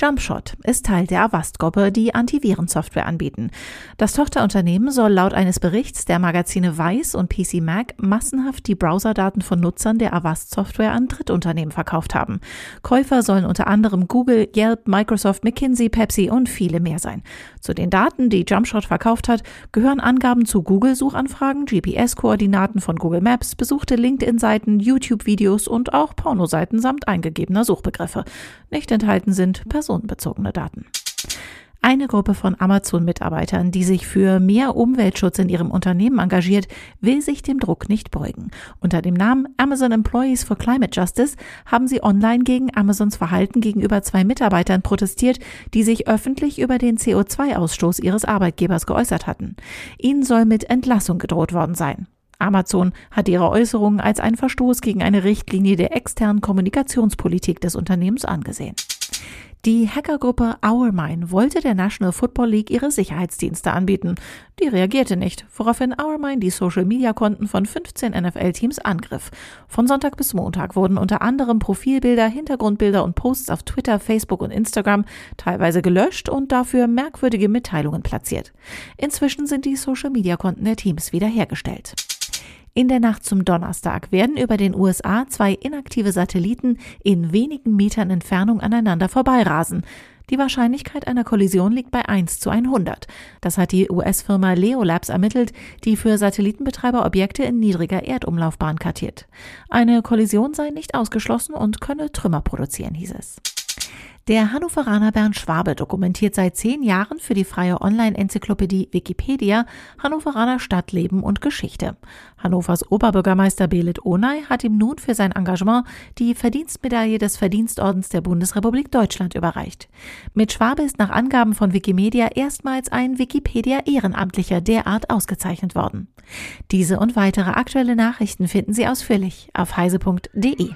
Jumpshot ist Teil der Avast-Gruppe, die Antivirensoftware anbieten. Das Tochterunternehmen soll laut eines Berichts der Magazine Vice und PC Mac massenhaft die Browserdaten von Nutzern der Avast-Software an Drittunternehmen verkauft haben. Käufer sollen unter anderem Google, Yelp, Microsoft, McKinsey, Pepsi und viele mehr sein. Zu den Daten, die Jumpshot verkauft hat, gehören Angaben zu Google-Suchanfragen, GPS-Koordinaten von Google Maps, besuchte LinkedIn-Seiten, YouTube-Videos und auch Pornoseiten samt eingegebener Suchbegriffe. Nicht enthalten sind Personen personenbezogene Daten. Eine Gruppe von Amazon-Mitarbeitern, die sich für mehr Umweltschutz in ihrem Unternehmen engagiert, will sich dem Druck nicht beugen. Unter dem Namen Amazon Employees for Climate Justice haben sie online gegen Amazons Verhalten gegenüber zwei Mitarbeitern protestiert, die sich öffentlich über den CO2-Ausstoß ihres Arbeitgebers geäußert hatten. Ihnen soll mit Entlassung gedroht worden sein. Amazon hat ihre Äußerungen als einen Verstoß gegen eine Richtlinie der externen Kommunikationspolitik des Unternehmens angesehen. Die Hackergruppe Ourmine wollte der National Football League ihre Sicherheitsdienste anbieten. Die reagierte nicht, woraufhin Ourmine die Social-Media-Konten von 15 NFL-Teams angriff. Von Sonntag bis Montag wurden unter anderem Profilbilder, Hintergrundbilder und Posts auf Twitter, Facebook und Instagram teilweise gelöscht und dafür merkwürdige Mitteilungen platziert. Inzwischen sind die Social-Media-Konten der Teams wiederhergestellt. In der Nacht zum Donnerstag werden über den USA zwei inaktive Satelliten in wenigen Metern Entfernung aneinander vorbeirasen. Die Wahrscheinlichkeit einer Kollision liegt bei 1 zu 100. Das hat die US-Firma Leolabs ermittelt, die für Satellitenbetreiber Objekte in niedriger Erdumlaufbahn kartiert. Eine Kollision sei nicht ausgeschlossen und könne Trümmer produzieren, hieß es. Der Hannoveraner Bernd Schwabe dokumentiert seit zehn Jahren für die freie Online-Enzyklopädie Wikipedia Hannoveraner Stadtleben und Geschichte. Hannovers Oberbürgermeister Belit Onay hat ihm nun für sein Engagement die Verdienstmedaille des Verdienstordens der Bundesrepublik Deutschland überreicht. Mit Schwabe ist nach Angaben von Wikimedia erstmals ein Wikipedia-Ehrenamtlicher derart ausgezeichnet worden. Diese und weitere aktuelle Nachrichten finden Sie ausführlich auf heise.de.